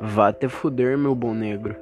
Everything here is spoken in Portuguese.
Vá te fuder, meu bom negro.